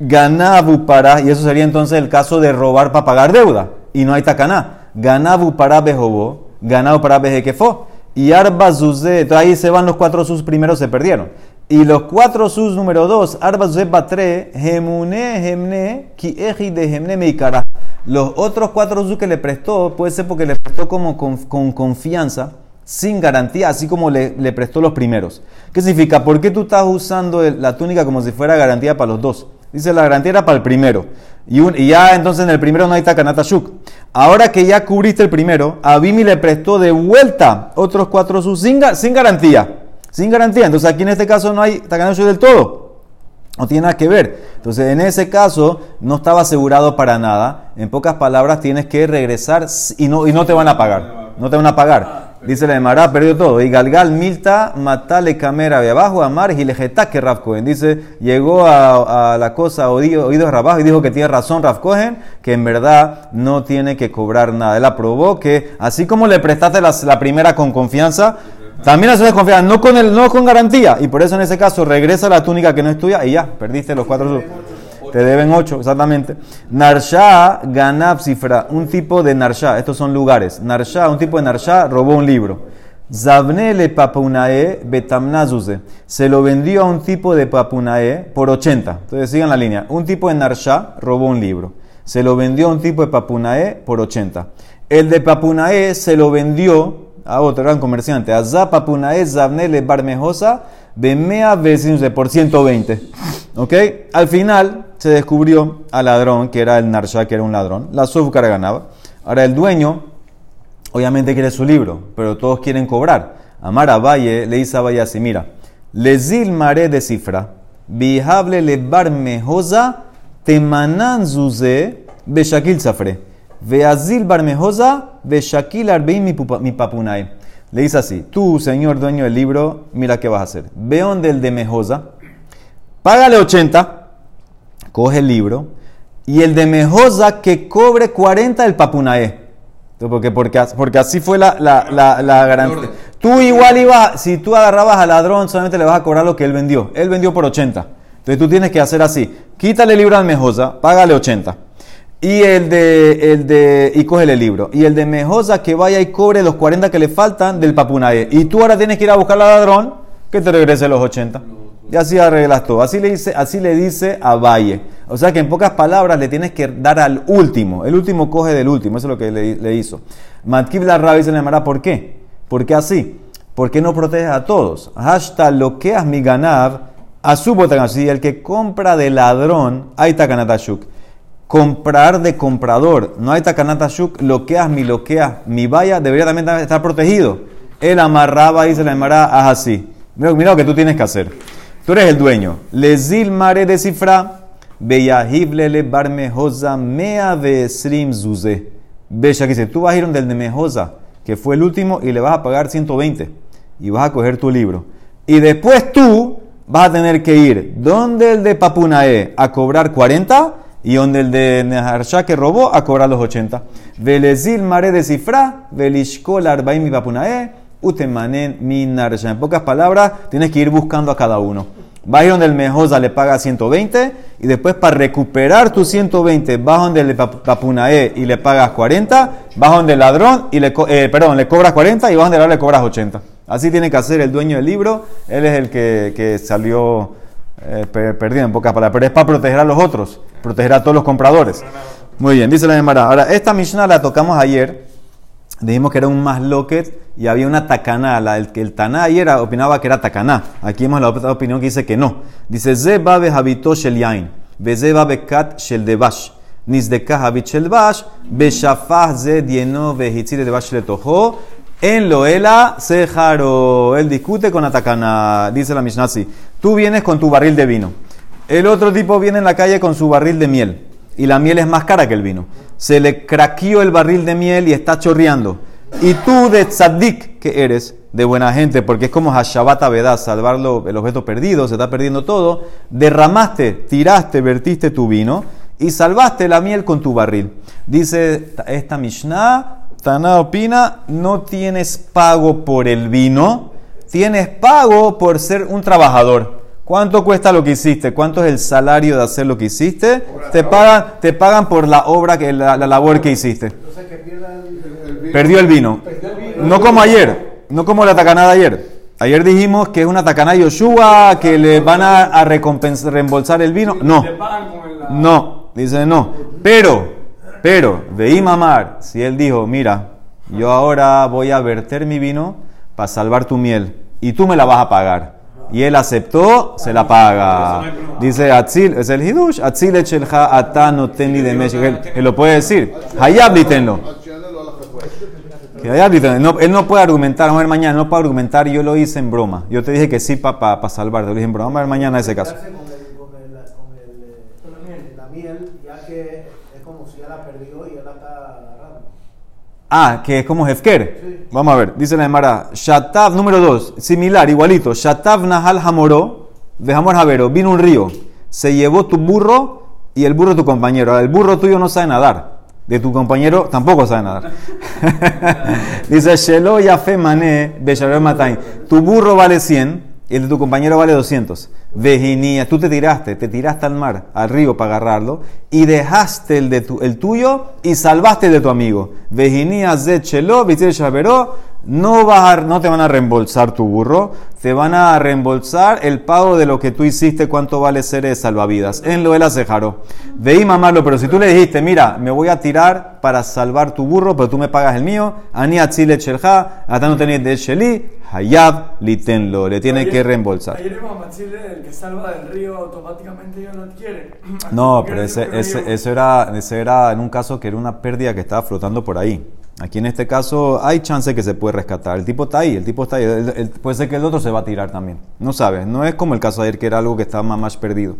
Ganabu para, y eso sería entonces el caso de robar para pagar deuda, y no hay tacaná. Ganabu para Bejobo, ganabu para Bejequefo, y Arba Zuze, ahí se van los cuatro sus primeros, se perdieron. Y los cuatro sus número dos, Arba Zuze Batre, Gemune, Gemne, Ki de Gemne Meikara. Los otros cuatro sus que le prestó, puede ser porque le prestó como con, confianza, sin garantía, así como le, prestó los primeros. ¿Qué significa? ¿Por qué tú estás usando la túnica como si fuera garantía para los dos? Dice, la garantía era para el primero. Y, ya entonces en el primero no hay takanata shuk. Ahora que ya cubriste el primero, Abimi le prestó de vuelta otros cuatro sus sin, sin garantía. Sin garantía. Entonces aquí en este caso no hay takanata shuk del todo. No tiene nada que ver. Entonces, en ese caso, no estaba asegurado para nada. En pocas palabras, tienes que regresar y no, y no te van a pagar. No te van a pagar. Dice la Emara, perdió todo. Y Galgal Milta matale camera de abajo, amar y que Rav Cohen. Dice, llegó a, la cosa oído, oídos Rabajo y dijo que tiene razón Rav Cohen, que en verdad no tiene que cobrar nada. Él aprobó que, así como le prestaste la, la primera con confianza, también haces confianza, no con, el, no con garantía. Y por eso en ese caso regresa la túnica que no es tuya y ya, perdiste los cuatro. Te deben ocho, exactamente. Narsha ganab cifra, un tipo de Narsha, estos son lugares. Narsha, un tipo de Narsha, robó un libro. Zabnele papunae betamnazuze. Se lo vendió a un tipo de papunae por 80. Entonces sigan la línea. Un tipo de Narsha robó un libro. Se lo vendió a un tipo de papunae por 80. El de papunae se lo vendió a otro gran comerciante. Azapa punaez zabnele barmejosa mea vecinos por 120. ¿Ok? Al final se descubrió al ladrón, que era el Narsha, que era un ladrón. La azúcar ganaba. Ahora el dueño, obviamente quiere su libro, pero todos quieren cobrar. Amar a Valle le dice a Valle así: Mira, lezil mare de cifra, bijable le barmejosa, temanan zuze, beshakil zafre. Veazil barmejosa, Shakil Arbein mi papunay. Le dice así, tú, señor dueño del libro, mira qué vas a hacer. Ve donde el de Mejosa, págale 80, coge el libro, y el de Mejosa que cobre 40 el papunae. Porque, porque, porque así fue la, la, la, garantía. Tú igual ibas, si tú agarrabas al ladrón, solamente le vas a cobrar lo que él vendió. Él vendió por 80. Entonces tú tienes que hacer así. Quítale el libro al Mejosa, págale 80 y el de, el de, y cógele el libro. Y el de Mejosa que vaya y cobre los 40 que le faltan del Papunae. Y tú ahora tienes que ir a buscar al ladrón que te regrese los 80. Y así arreglas todo. Así le dice, así le dice a Valle. O sea que en pocas palabras le tienes que dar al último. El último coge del último. Eso es lo que le, hizo. Matkib la Rabbi se le llamará ¿por qué? ¿Por qué así? ¿Por qué no proteges a todos? Hashtag lo que has mi ganar a su así el que compra de ladrón, ahí está Kanatashuk comprar de comprador. No hay takanata shuk, loqueas mi loqueas mi vaya, debería también estar protegido. Él amarraba y se le haz así. Mira, mira lo que tú tienes que hacer. Tú eres el dueño. Lezil mare de cifra, le bar mejosa mea slim zuze. Que dice, tú vas a ir donde el de mejosa, que fue el último, y le vas a pagar 120. Y vas a coger tu libro. Y después tú vas a tener que ir donde el de Papunae a cobrar 40 y donde el de Neharsha que robó a cobrar los 80. Velezil mare de cifra, velishkol arbaim mi Papunae, utemanen mi Narsha. En pocas palabras, tienes que ir buscando a cada uno. Vas donde el Mejosa le paga 120 y después para recuperar tus 120 vas donde el Papunae y le pagas 40, vas donde el ladrón y le, eh, perdón, le cobras 40 y vas donde el ladrón le cobras 80. Así tiene que hacer el dueño del libro, él es el que, que salió eh, perdido en pocas palabras, pero es para proteger a los otros, proteger a todos los compradores. Muy bien, dice la Gemara. Ahora, esta Mishnah la tocamos ayer, dijimos que era un masloquet y había una tacaná. el, el taná ayer opinaba que era tacaná. Aquí hemos la otra opinión que dice que no. Dice, Ze babe habito shel yain, ze babe kat shel devash. Nizdeka habit shel bash, beshafah ze dieno vehitzire devash letojo. En Loela Sejaro. Él discute con Atacana. Dice la Mishnah. Tú vienes con tu barril de vino. El otro tipo viene en la calle con su barril de miel. Y la miel es más cara que el vino. Se le craqueó el barril de miel y está chorreando. Y tú de tzadik que eres, de buena gente, porque es como Hashabat Avedá, salvar el objeto perdido, se está perdiendo todo, derramaste, tiraste, vertiste tu vino y salvaste la miel con tu barril. Dice esta Mishnah, Taná opina, no tienes pago por el vino, tienes pago por ser un trabajador. ¿Cuánto cuesta lo que hiciste? ¿Cuánto es el salario de hacer lo que hiciste? Te pagan, te pagan por la obra, que la, labor que hiciste. Perdió el vino. No como ayer, no como la tacanada ayer. Ayer dijimos que es una tacaná Yoshua, que le van a, recompensar, reembolsar el vino. No, no, dice no. Pero pero, de mamar, si él dijo, mira, yo ahora voy a verter mi vino para salvar tu miel y tú me la vas a pagar. Y él aceptó, se la paga. Dice Atzil, es el Hidush, Atzil echelja atano tenli de Él lo puede decir. Hayab dítenlo. No, él no puede argumentar, vamos a ver mañana, no puede argumentar, yo lo hice en broma. Yo te dije que sí para pa, pa salvarte, lo dije en broma. Vamos a ver mañana ese caso. Ah, que es como Hefker. Vamos a ver, dice la Emara. Shatav número 2, similar, igualito. Shatav Nahal Hamoró, dejamos Javero, vino un río, se llevó tu burro y el burro tu compañero. El burro tuyo no sabe nadar. De tu compañero tampoco sabe nadar. dice Shelo Yafe Mané, Matain. Tu burro vale 100 el de tu compañero vale 200. Vejinía, tú te tiraste, te tiraste al mar, al río para agarrarlo y dejaste el, de tu, el tuyo y salvaste el de tu amigo. Vejinía Zechelo, Vitir Shaveró, no, vas no te van a reembolsar tu burro, te van a reembolsar el pago de lo que tú hiciste, cuánto vale ser de salvavidas. En lo de la cejaro. Veí mamarlo, pero si tú le dijiste, mira, me voy a tirar para salvar tu burro, pero tú me pagas el mío, ani atzile chelja, hasta no tenés de sheli, hayab litenlo, le tiene que reembolsar. Ayer el que salva del río automáticamente ya no adquiere. No, pero ese, ese, eso era, ese era en un caso que era una pérdida que estaba flotando por ahí. Aquí en este caso hay chance que se puede rescatar. El tipo está ahí, el tipo está ahí. puede ser que el otro se va a tirar también. No sabes, no es como el caso de ayer que era algo que estaba más, perdido.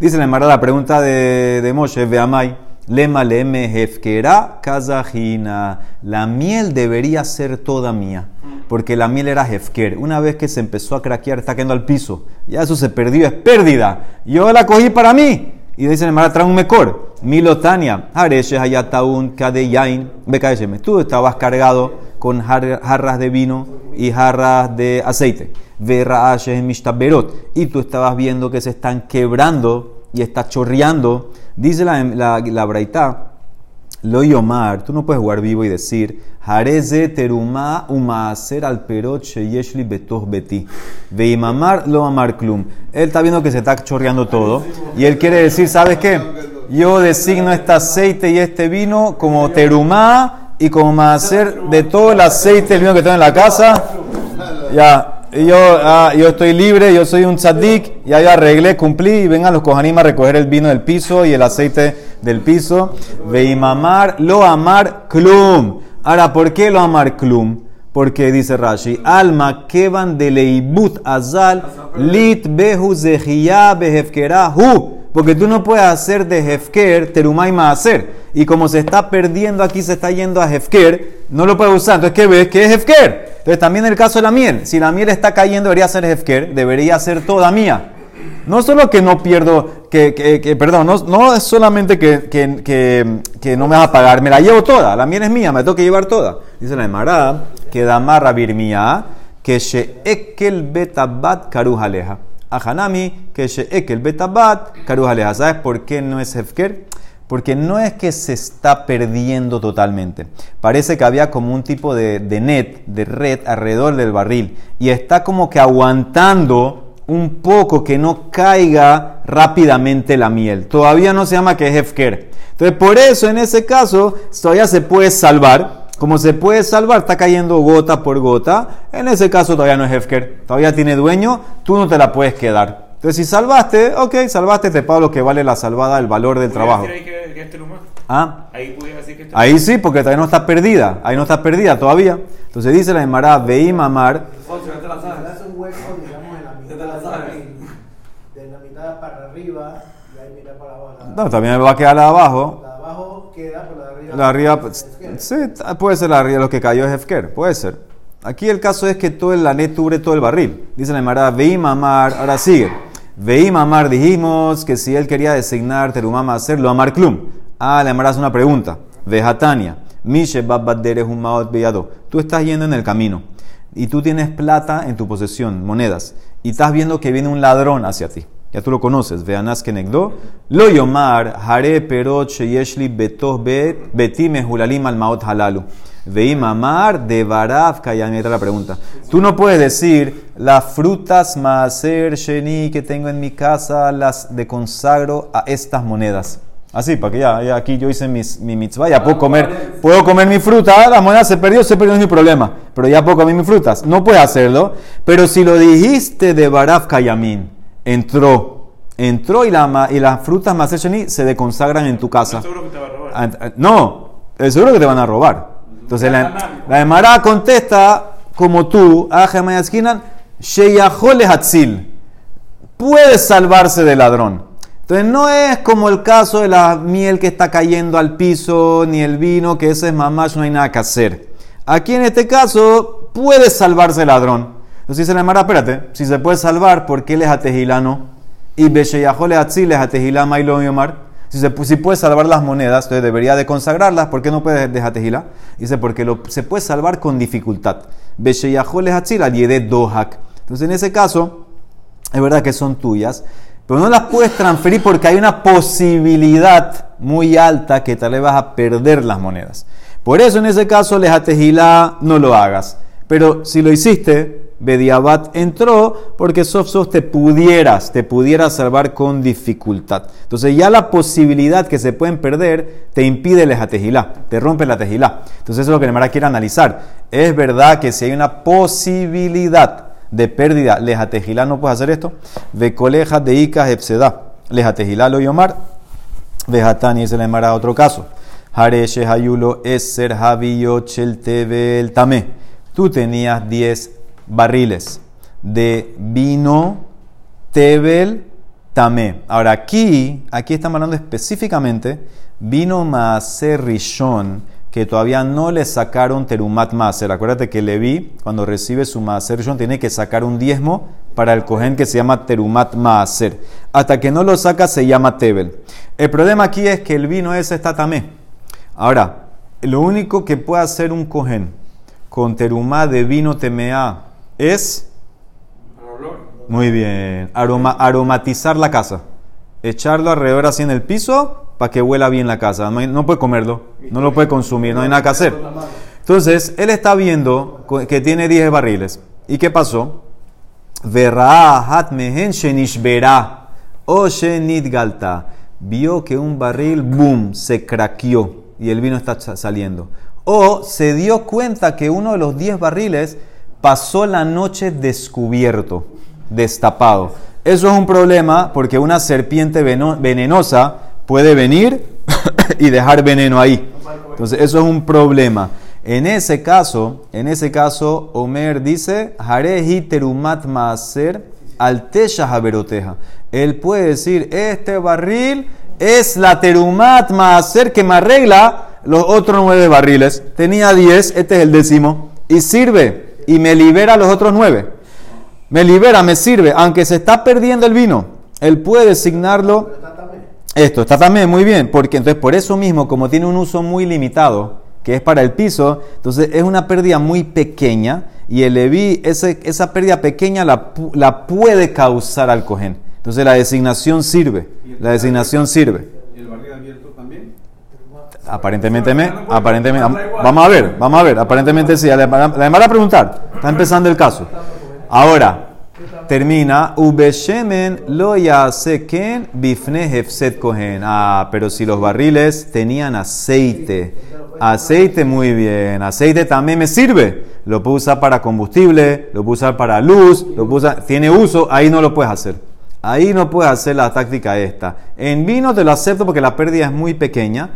Dice la la pregunta de, de Moshe, Amai. Lema leme jefkera kazajina. La miel debería ser toda mía, porque la miel era jefker. Una vez que se empezó a craquear, está cayendo al piso. Ya eso se perdió, es pérdida. Yo la cogí para mí. Y dice el trae un mejor. Milotania, Hareshe Hayataun Kadeyain Bekayesheme. Tú estabas cargado con jarras de vino y jarras de aceite. Verraashes Mishtaberot. Y tú estabas viendo que se están quebrando y está chorreando. Dice la, la, la Braitá. Lo yomar, tú no puedes jugar vivo y decir, Jareze teruma umaser al peroche yeshli betoch beti. Veimamar lo amar klum. Él está viendo que se está chorreando todo. Y él quiere decir, ¿sabes qué? Yo designo este aceite y este vino como terumá y como maaser de todo el aceite, el vino que tengo en la casa. Ya, yo, ah, yo estoy libre, yo soy un tzadik, ya yo arreglé, cumplí y vengan los cojanim a recoger el vino del piso y el aceite del piso. Veimamar lo amar klum. Ahora, ¿por qué lo amar klum? Porque dice Rashi, alma kevan de leibut azal lit behu zehiyah behefkerahu. Porque tú no puedes hacer de hefker terumay hacer. Y como se está perdiendo aquí, se está yendo a hefker, no lo puedes usar. Entonces, ¿qué ves? ¿Qué es hefker? Entonces, también el caso de la miel. Si la miel está cayendo, debería ser hefker, debería ser toda mía. No solo que no pierdo, que, que, perdón, no, no, es solamente que, que, no me vas a pagar, me la llevo toda, la miel es mía, me tengo que llevar toda. Dice la Emara, que damarra birmia, que ekel betabat karujaleja. Ajanami, que ekel betabat karujaleja. ¿Sabes por qué no es hefker? Porque no es que se está perdiendo totalmente. Parece que había como un tipo de, de net, de red alrededor del barril. Y está como que aguantando un poco que no caiga rápidamente la miel. Todavía no se llama que es Hefker. Entonces, por eso en ese caso todavía se puede salvar. Como se puede salvar, está cayendo gota por gota. En ese caso todavía no es Hefker. Todavía tiene dueño, tú no te la puedes quedar. Entonces, si salvaste, ok, salvaste, te pago lo que vale la salvada, el valor del trabajo. Ahí, que, ¿Ah? ahí, decir que ahí sí, porque todavía no está perdida. Ahí no está perdida todavía. Entonces dice la Emara, veí mamar. No, también va a quedar la de abajo. La de abajo queda, pero la de arriba. La arriba, sí, puede ser la arriba, lo que cayó es Hefker, puede ser. Aquí el caso es que todo el lanet cubre todo el barril. Dice la Emara, veí mamar, ahora sigue. Veí mamar, dijimos que si él quería designar terumama hacerlo, amar klum. Ah, la Emara hace una pregunta. Vejatania, mishe babbaderes un maot Tú estás yendo en el camino y tú tienes plata en tu posesión, monedas, y estás viendo que viene un ladrón hacia ti ya tú lo conoces, veanas que negdo, lo yomar, hare perot sheyeshli betos bet, betime hulalim al maot halalu. Veim amar de baraf kayamita la pregunta. Tú no puedes decir las frutas maser sheni que tengo en mi casa las de consagro a estas monedas. Así, para que ya, aquí yo hice mis, mi mitzvah, ya puedo comer, puedo comer mi fruta, la moneda se perdió, se perdió, no es mi problema, pero ya puedo comer mis frutas. No puedes hacerlo, pero si lo dijiste de baraf kayamin, entró, entró y, la, y las frutas más se deconsagran en tu casa. ¿No seguro que te va a robar? Ah, ah, no, es seguro que te van a robar. Entonces la, la Emara contesta como tú, Skinan, Sheyahole Hatzil. Puede salvarse del ladrón. Entonces no es como el caso de la miel que está cayendo al piso, ni el vino, que ese es mamás, no hay nada que hacer. Aquí en este caso puede salvarse el ladrón. Entonces dice la Mara, espérate, si se puede salvar, ¿por qué les atejilano? Y Besheyahole Atzil les atejilá Mailo Yomar. Si, se, si puede salvar las monedas, entonces debería de consagrarlas. ¿Por qué no puede dejar tejilá? Dice, porque lo, se puede salvar con dificultad. Besheyahole Atzil al Dohak. Entonces, en ese caso, es verdad que son tuyas, pero no las puedes transferir porque hay una posibilidad muy alta que tal vez vas a perder las monedas. Por eso, en ese caso, les atejilá, no lo hagas. Pero si lo hiciste, Bediabat entró porque sof te pudieras, te pudieras salvar con dificultad. Entonces ya la posibilidad que se pueden perder te impide el tejilá, te rompe la tejilá. Entonces eso es lo que Nemara quiere analizar. Es verdad que si hay una posibilidad de pérdida, lejatejilá no puede hacer esto. Ve coleja de Icas Epseda, lejatejilá lo yomar. Vejatani es el otro caso. Hareshe Hayulo Eser Javiyo Tebel Tame. Tú tenías 10 barriles de vino Tebel Tamé. Ahora aquí, aquí estamos hablando específicamente vino Maaser Rishon, que todavía no le sacaron Terumat Maaser. Acuérdate que Levi, cuando recibe su Maaser Rishon, tiene que sacar un diezmo para el cohen que se llama Terumat Maaser. Hasta que no lo saca se llama Tebel. El problema aquí es que el vino ese está Tamé. Ahora, lo único que puede hacer un cohen con Terumat de vino Temea es... Muy bien. Aroma, aromatizar la casa. Echarlo alrededor así en el piso para que huela bien la casa. No, puede comerlo, no lo puede consumir, no hay nada que hacer. Entonces, él está viendo que tiene 10 barriles. ¿Y qué pasó? galta. Vio que un barril, boom, se craqueó y el vino está saliendo. O se dio cuenta que uno de los 10 barriles pasó la noche descubierto, destapado. Eso es un problema porque una serpiente venenosa puede venir y dejar veneno ahí. Entonces, eso es un problema. En ese caso, en ese caso, Omer dice, Harehi terumat maaser haberoteja. Él puede decir, este barril es la terumat maaser que me arregla los otros nueve barriles. Tenía diez, este es el décimo. Y sirve, y me libera los otros nueve. Me libera, me sirve, aunque se está perdiendo el vino. Él puede designarlo. Esto está también muy bien, porque entonces por eso mismo, como tiene un uso muy limitado, que es para el piso, entonces es una pérdida muy pequeña y el Leví, esa pérdida pequeña la, la, puede causar al cojén. Entonces la designación sirve, la designación sirve. ¿Y el barril abierto también? Aparentemente, me, aparentemente, vamos a ver, vamos a ver, aparentemente sí, van a preguntar, está empezando el caso. Ahora, termina, Ubeshemen lo ken bifne hefset kohen. Ah, pero si los barriles tenían aceite, aceite muy bien, aceite también me sirve. Lo puedo usar para combustible, lo puedo usar para luz, lo puedo usar, tiene uso, ahí no lo puedes hacer. Ahí no puedes hacer la táctica esta. En vino te lo acepto porque la pérdida es muy pequeña.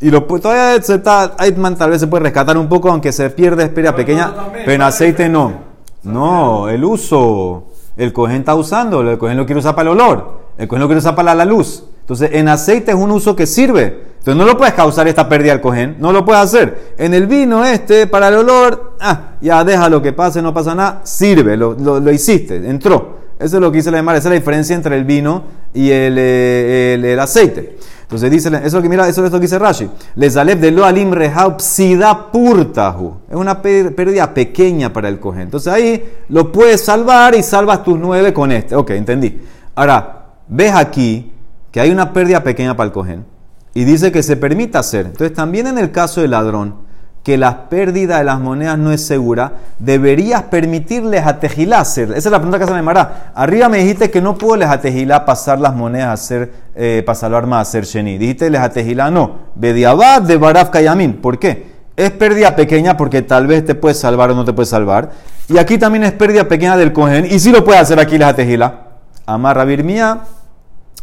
Y lo, todavía se está, tal vez se puede rescatar un poco, aunque se pierde pérdida pequeña, pero en aceite no. No, el uso. El cojín está usando, el cojín lo quiere usar para el olor, el cojín lo quiere usar para la luz. Entonces, en aceite es un uso que sirve. Entonces, no lo puedes causar esta pérdida al cojín, no lo puedes hacer. En el vino este, para el olor, ah, ya deja lo que pase, no pasa nada, sirve, lo, lo, hiciste, entró. Eso es lo que dice la esa es la diferencia entre el vino y el, eh, el, el aceite. Entonces dice, eso que mira, eso es lo que dice Rashi. Les de lo alim psida purtahu. Es una pérdida pequeña para el cohen. Entonces ahí lo puedes salvar y salvas tus nueve con este. Ok, entendí. Ahora, ves aquí que hay una pérdida pequeña para el cohen y dice que se permite hacer. Entonces también en el caso del ladrón, que la pérdida de las monedas no es segura, deberías permitirles a Tejilá hacer. Esa es la pregunta que se me mará. Arriba me dijiste que no puedo les a Tejilá pasar las monedas a hacer, eh, para salvar más a hacer Sheni. Dijiste les a Tejilá no. Bediabad de Baraf Kayamin. ¿Por qué? Es pérdida pequeña porque tal vez te puedes salvar o no te puedes salvar. Y aquí también es pérdida pequeña del cohen. Y si lo puede hacer aquí les a Tejilá. Amarra Birmía,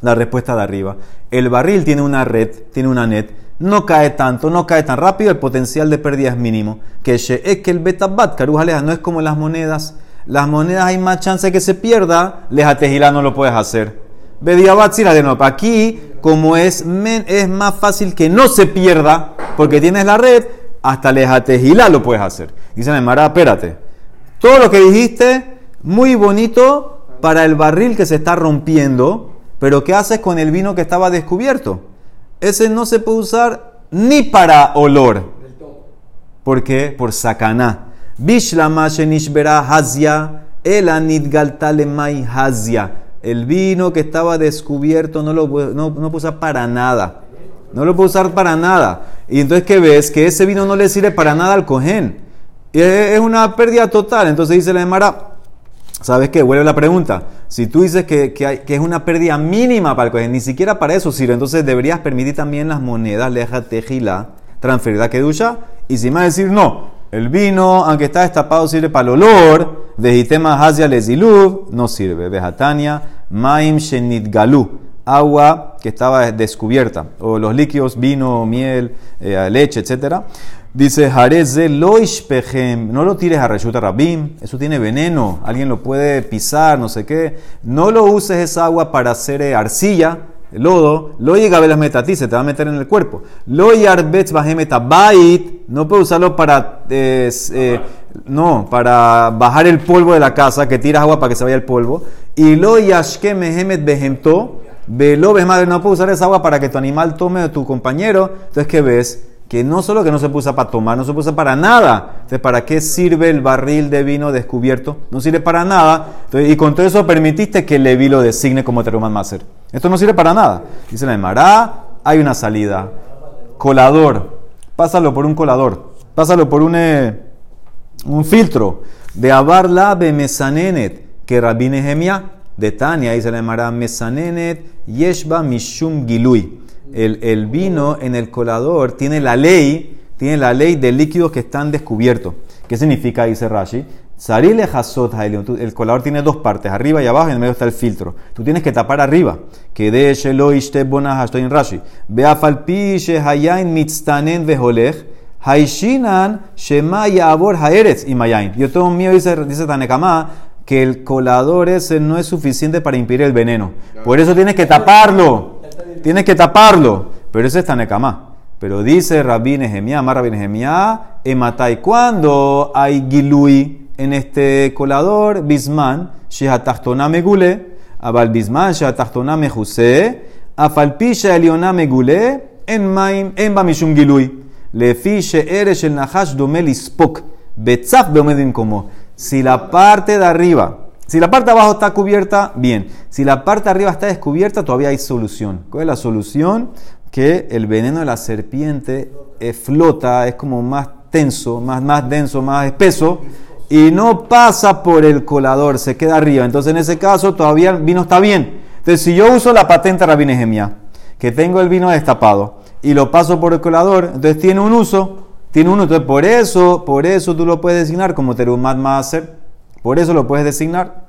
la respuesta de arriba. El barril tiene una red, tiene una net no cae tanto, no cae tan rápido, el potencial de pérdida es mínimo. Que es que el betabat, carujaleja, no es como las monedas. Las monedas hay más chance que se pierda, leja tejila no lo puedes hacer. Bediabat la de no. Aquí, como es, es más fácil que no se pierda, porque tienes la red, hasta leja tejila lo puedes hacer. Dice Mara, espérate. Todo lo que dijiste, muy bonito para el barril que se está rompiendo, pero ¿qué haces con el vino que estaba descubierto? Ese no se puede usar ni para olor. ¿Por qué? Por sacaná. Bishlama shenishbera hazia, el mai hazia. El vino que estaba descubierto no lo no, no puede usar para nada. No lo puede usar para nada. Y entonces, ¿qué ves? Que ese vino no le sirve para nada al cojén. Es una pérdida total. Entonces dice la Emara, ¿sabes qué? Vuelve la pregunta. Si tú dices que, que, es una pérdida mínima para el cohen, ni siquiera para eso sirve, entonces deberías permitir también las monedas, leja tejila, transferida a kedusha, y si más decir no, el vino, aunque está destapado, sirve para el olor, vejitema hazia leziluv, no sirve, vejatania, maim shenit galu, agua que estaba descubierta, o los líquidos, vino, miel, eh, leche, etcétera Dice, Jareze loishpehem, no lo tires a Reshuta Rabim, eso tiene veneno, alguien lo puede pisar, no sé qué. No lo uses esa agua para hacer eh, arcilla, lodo. Lo llega a metati, se te va a meter en el cuerpo. Lo yarbetz bait, no puedes usarlo para, eh, no, para bajar el polvo de la casa, que tiras agua para que se vaya el polvo. Y lo yashke mehemet behemto, velo madre, no puedes usar esa agua para que tu animal tome de tu compañero. Entonces, ¿qué ves? Que no solo que no se puso para tomar, no se puso para nada. Entonces, ¿para qué sirve el barril de vino descubierto? No sirve para nada. y con todo eso permitiste que Levi lo designe como Teruman Maser. Esto no sirve para nada. Dice la Mará, hay una salida. Colador. Pásalo por un colador. Pásalo por un, eh, un filtro. De Abarla de Mesanenet, que Rabine Gemia, de Tania, dice la Mará, Mesanenet, Yeshba Mishum Gilui el, vino en el colador tiene la ley, tiene la ley de líquidos que están descubiertos. ¿Qué significa, dice Rashi? Sarile hasot El colador tiene dos partes, arriba y abajo, y en el medio está el filtro. Tú tienes que tapar arriba. Que de shelo ishte bonah Rashi. Beafal pi shehayain mitztanen veholech. Haishinan shema yabor haeretz y mayain. Yo tengo miedo, dice, dice Tanekama, que el colador ese no es suficiente para impedir el veneno. Por eso tienes que taparlo. Tienes que taparlo. Pero ese es Tanekama. Pero dice Rabbi Nehemiah, Amar Rabbi Nehemiah, Ematai, cuando hay gilui en este colador, bisman, shehatachtoná megule, abal bisman, shehatachtoná mejuse, afalpisha elioná megule, en maim, en bamishum gilui, lefi she'eresh el nahash dome lispok, betzaf beomedim como. Si la parte de arriba, si la parte de abajo está cubierta, bien. Si la parte de arriba está descubierta, todavía hay solución. ¿Cuál es la solución? Que el veneno de la serpiente eh, flota, es como más tenso, más, más denso, más espeso, y no pasa por el colador, se queda arriba. Entonces, en ese caso, todavía el vino está bien. Entonces, si yo uso la patente Rabbi Nehemiah, que tengo el vino destapado, y lo paso por el colador, entonces tiene un uso, tiene uno. Entonces, por eso, por eso tú lo puedes designar como terumat maser. Por eso lo puedes designar.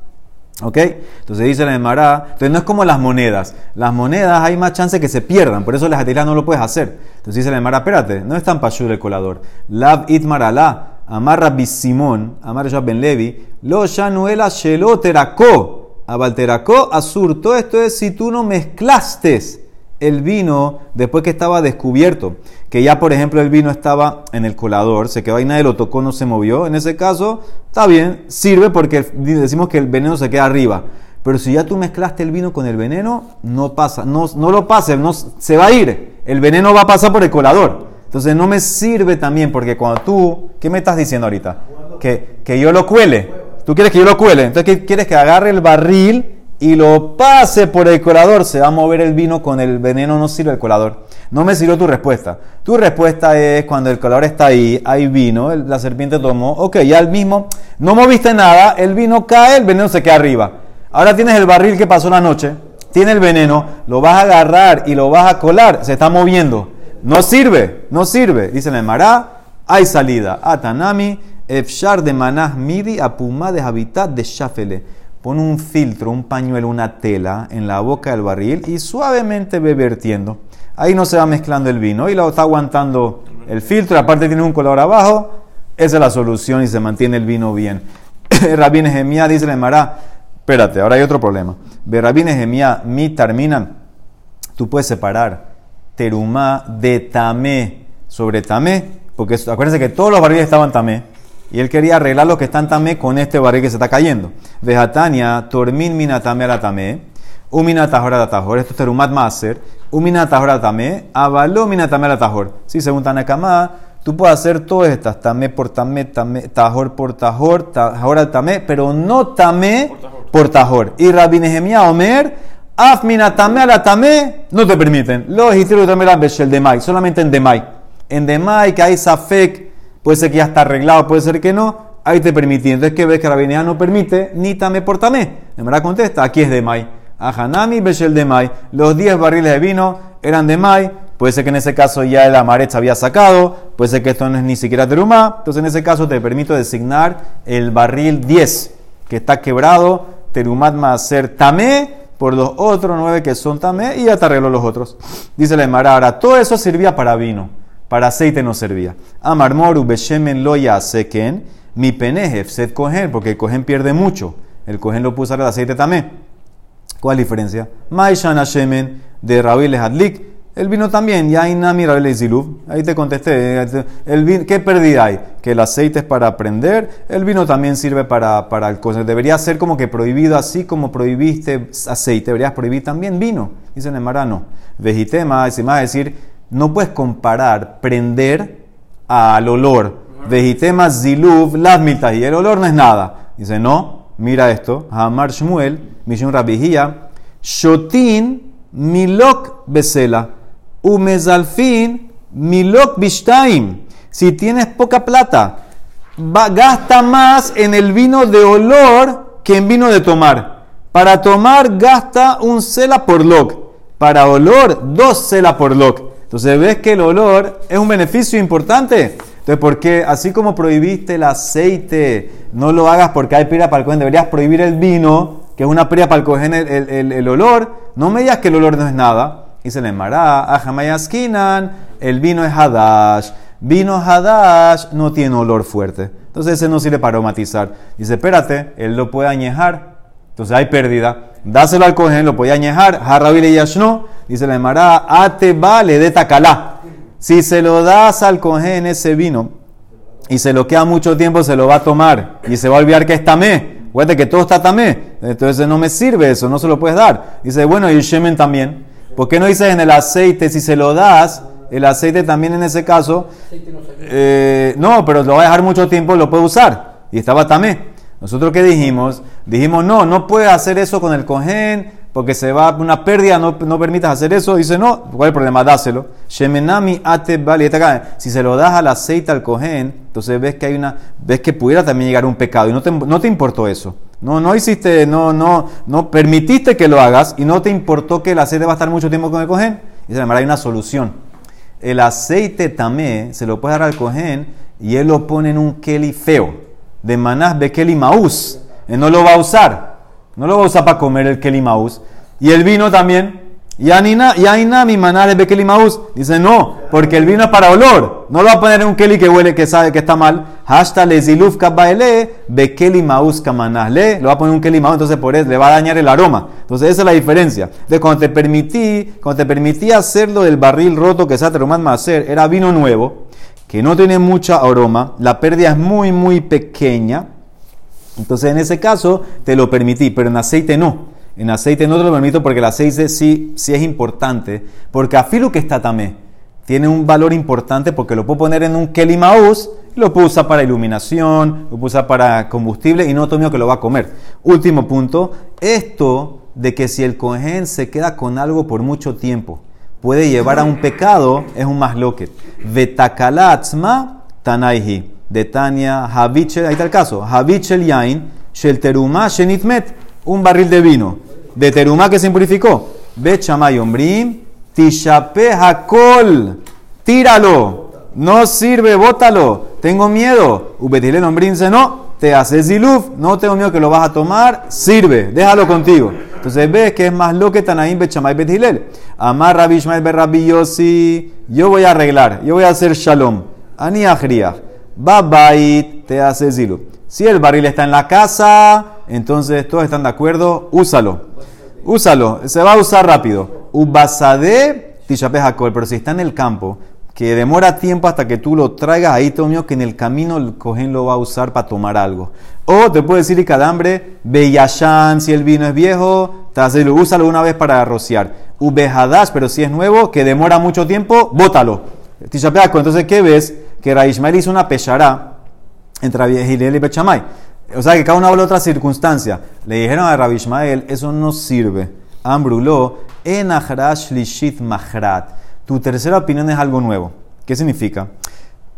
¿Ok? Entonces dice la Emara. Entonces no es como las monedas. Las monedas hay más chance que se pierdan. Por eso las atilas no lo puedes hacer. Entonces dice la Emara, espérate, no es tan pashur el colador. Lab itmar alá. Amarra bisimón. Amar ben levi. Lo shanuela sheloterako. Abalterako asur. Todo esto es si tú no mezclaste el vino después que estaba descubierto. Que ya, por ejemplo, el vino estaba en el colador, se quedó ahí, nadie lo tocó, no se movió. En ese caso, está bien, sirve porque decimos que el veneno se queda arriba. Pero si ya tú mezclaste el vino con el veneno, no pasa, no, no lo pases, no, se va a ir. El veneno va a pasar por el colador. Entonces no me sirve también porque cuando tú, ¿qué me estás diciendo ahorita? Que, que yo lo cuele. Tú quieres que yo lo cuele. Entonces, ¿qué quieres que agarre el barril y lo pase por el colador? Se va a mover el vino con el veneno, no sirve el colador. No me sirvió tu respuesta. Tu respuesta es cuando el colador está ahí, hay vino, la serpiente tomó, ok, ya el mismo, no moviste nada, el vino cae, el veneno se queda arriba. Ahora tienes el barril que pasó la noche, tiene el veneno, lo vas a agarrar y lo vas a colar, se está moviendo. No sirve, no sirve. Dice la Emara, hay salida. Atanami, efshar de manah midi, apumá de habitat de shafele. Pon un filtro, un pañuelo, una tela en la boca del barril y suavemente ve vertiendo. Ahí no se va mezclando el vino y lo está aguantando el filtro. Aparte tiene un color abajo. Esa es la solución y se mantiene el vino bien. Rabí Nehemiah dice la Emara, espérate, ahora hay otro problema. Ve Rabí Nehemiah, mi terminan. Tú puedes separar terumá de tamé sobre tamé, porque acuérdense que todos los barriles estaban tamé, y él quería arreglar los que están tamé con este barril que se está cayendo. Vejatania, tormin mina tamé a la tamé, umina tajor a la tajor, esto es terumat maser, umina tajor a la tamé, avaló mina tamé a la tajor. Sí, según Tanakama, tú puedes hacer todas estas, tamé por tamé, tamé, tajor por tajor, tajor al tamé, pero no tamé por tajor. Y Rabbi Nehemiah Omer, Af minatame no te permiten. Los hicieron también la beshel de Mai, solamente en Demai. En Demai, que hay Safek, puede ser que ya está arreglado, puede ser que no, ahí te permití. Entonces, que ves que la Rabinea no permite ni tamé por tamé? De verdad contesta, aquí es Demai. Ahanami beshel de Mai. Los 10 barriles de vino eran de Mai. Puede ser que en ese caso ya el amaret se había sacado. Puede ser que esto no es ni siquiera terumá. Entonces, en ese caso te permito designar el barril 10, que está quebrado. Terumat ser tamé por los otros nueve que son tamé y ya te arregló los otros. Dice la Emara, ahora todo eso servía para vino, para aceite no servía. Amar moru beshemen lo seken, mi penejef set cogen, porque el cogen pierde mucho. El cogen lo puso el aceite tamé. ¿Cuál es la diferencia? Maishana shemen de Rabil Hadlik. El vino también, ya hay nami Rabil Zilub. Ahí te contesté. El vino, ¿Qué pérdida hay? Que el aceite es para prender. El vino también sirve para, para el coser. Debería ser como que prohibido, así como prohibiste aceite. Deberías prohibir también vino. Dicen en Marano. Vegitema, va a decir, no puedes comparar prender al olor. Vegitema zilub las miltas. Y el olor no es nada. Dice, no, mira esto. Hamar Shmuel, Mishun Rabihia, Shotin milok besela. Umezalfin milok bishtaim. Si tienes poca plata, gasta más en el vino de olor que en vino de tomar. Para tomar gasta un cela por log. Para olor, dos cela por log. Entonces ves que el olor es un beneficio importante. Entonces, ¿por qué? Así como prohibiste el aceite, no lo hagas porque hay pira para el cohen, deberías prohibir el vino, que es una pira para el cohen el olor. No me digas que el olor no es nada. Y se le mará, ajamayaskinan, el vino es hadash. Vino hadash no tiene olor fuerte. Entonces ese no sirve para aromatizar. Dice, espérate, él lo puede añejar. Entonces hay pérdida. Dáselo al cohen, lo puede añejar. Harrabile yashno. Dice la Emara, ate vale de tacalá. Si se lo das al cohen ese vino y se lo queda mucho tiempo, se lo va a tomar y se va a olvidar que es tamé. Acuérdate que todo está tamé. Entonces no me sirve eso, no se lo puedes dar. Dice, bueno, y el shemen también. ¿Por qué no dices en el aceite, si se lo das, el aceite también en ese caso, eh, no, pero lo va a dejar mucho tiempo, lo puede usar. Y estaba tamé. Nosotros qué dijimos? Dijimos, no, no puedes hacer eso con el cohen, porque se va una pérdida, no, no permitas hacer eso. Dice, no, ¿cuál es el problema? Dáselo. Shemenami ate acá. Si se lo das al aceite al cohen, entonces ves que hay una, ves que pudiera también llegar un pecado y no te, no te importó eso. No, no hiciste, no, no, no permitiste que lo hagas y no te importó que el aceite va a estar mucho tiempo con el cohen. Dice, además hay una solución. El aceite tamé se lo puede dar al cohen y él lo pone en un keli feo. De manás bekeli maús. Él no lo va a usar. No lo va a usar para comer el keli maús. Y el vino también. Y aina mi manás de bekeli maús. Dice no, porque el vino es para olor. No lo va a poner en un keli que huele, que sabe que está mal. Hasta le ziluf kabaele bekeli maús kamanás. Le, lo va a poner en un keli maús, entonces por eso le va a dañar el aroma. Entonces esa es la diferencia. De cuando te permití, cuando te permití hacerlo del barril roto que se más hacer, era vino nuevo que no tiene mucha aroma, la pérdida es muy, muy pequeña. Entonces, en ese caso, te lo permití, pero en aceite no. En aceite no te lo permito porque el aceite sí, sí es importante. Porque afilo que está tamé tiene un valor importante porque lo puedo poner en un Kelly Maús, lo puedo usar para iluminación, lo puedo usar para combustible y no tengo que lo va a comer. último punto, esto de que si el cohen se queda con algo por mucho tiempo, puede llevar a un pecado, es un masloquet. Vetakalatzma tanaihi. De Tania, Havichel, ahí está el caso. Havichel yain, shel teruma shenitmet. Un barril de vino. De teruma que se impurificó. Ve chamay ombrim, tishape hakol. Tíralo. No sirve, bótalo. Tengo miedo. Ubetile ombrim no. Te haces ziluf. No tengo miedo que lo vas a tomar. Sirve. Déjalo contigo. Entonces ves que es más lo que Tanaim Bechamay Bethilel. Amar Rabbi Ishmael. Yo voy a arreglar. Yo voy a hacer shalom. Ani Ajriach. Babait te hace zilu. Si el barril está en la casa, entonces todos están de acuerdo. Úsalo. Úsalo. Se va a usar rápido. Ubasade Tishape Hakol. Pero si está en el campo, que demora tiempo hasta que tú lo traigas, ahí te mío que en el camino el cojín lo va a usar para tomar algo. O te puede decir y cadambre, Beyashan, si el vino es viejo, tazelo, úsalo una vez para rociar. Ubehadash, pero si es nuevo, que demora mucho tiempo, bótalo. Tishapeaco, entonces, ¿qué ves? Que Raishmael hizo una peshará entre Hillel y Bechamay. O sea, que cada uno habla de otra circunstancia. Le dijeron a Rabbi Ishmael, eso no sirve. Ambruló, en Ahrash Lishit Mahrat. Tu tercera opinión es algo nuevo. ¿Qué significa?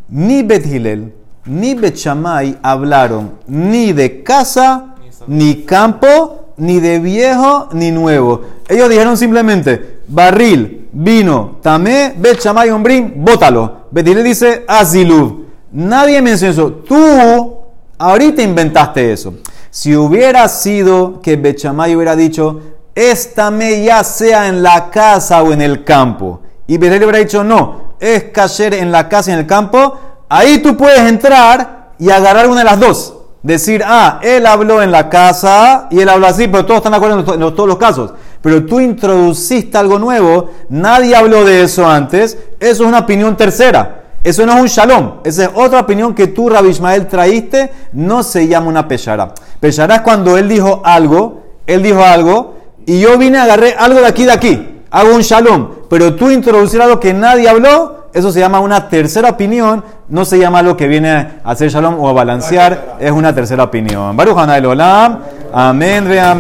Ni Bet Hillel ni Bet Shammai hablaron ni de casa, ni campo, ni de viejo, ni nuevo. Ellos dijeron simplemente barril, vino, tamé, Bet Shammai, bótalo. Bet dice azilub. Nadie mencionó eso. Tú ahorita inventaste eso. Si hubiera sido que Bet Shammai hubiera dicho, esta ya sea en la casa o en el campo. Y Bet Hillel hubiera dicho, no, es kasher en la casa en el campo. Ahí tú puedes entrar y agarrar una de las dos. Decir, ah, él habló en la casa y él habló así, pero todos están de acuerdo en, todos los casos. Pero tú introduciste algo nuevo, nadie habló de eso antes, eso es una opinión tercera. Eso no es un shalom, esa es otra opinión que tú, Rabbi Ismael, traíste, no se llama una peshara. Peshara es cuando él dijo algo, él dijo algo, y yo vine agarré algo de aquí, de aquí, hago un shalom. Pero tú introducir algo que nadie habló, eso se llama una tercera opinión, no se llama algo que viene a hacer shalom o a balancear, es una tercera opinión. Baruch Olam, amén, amén.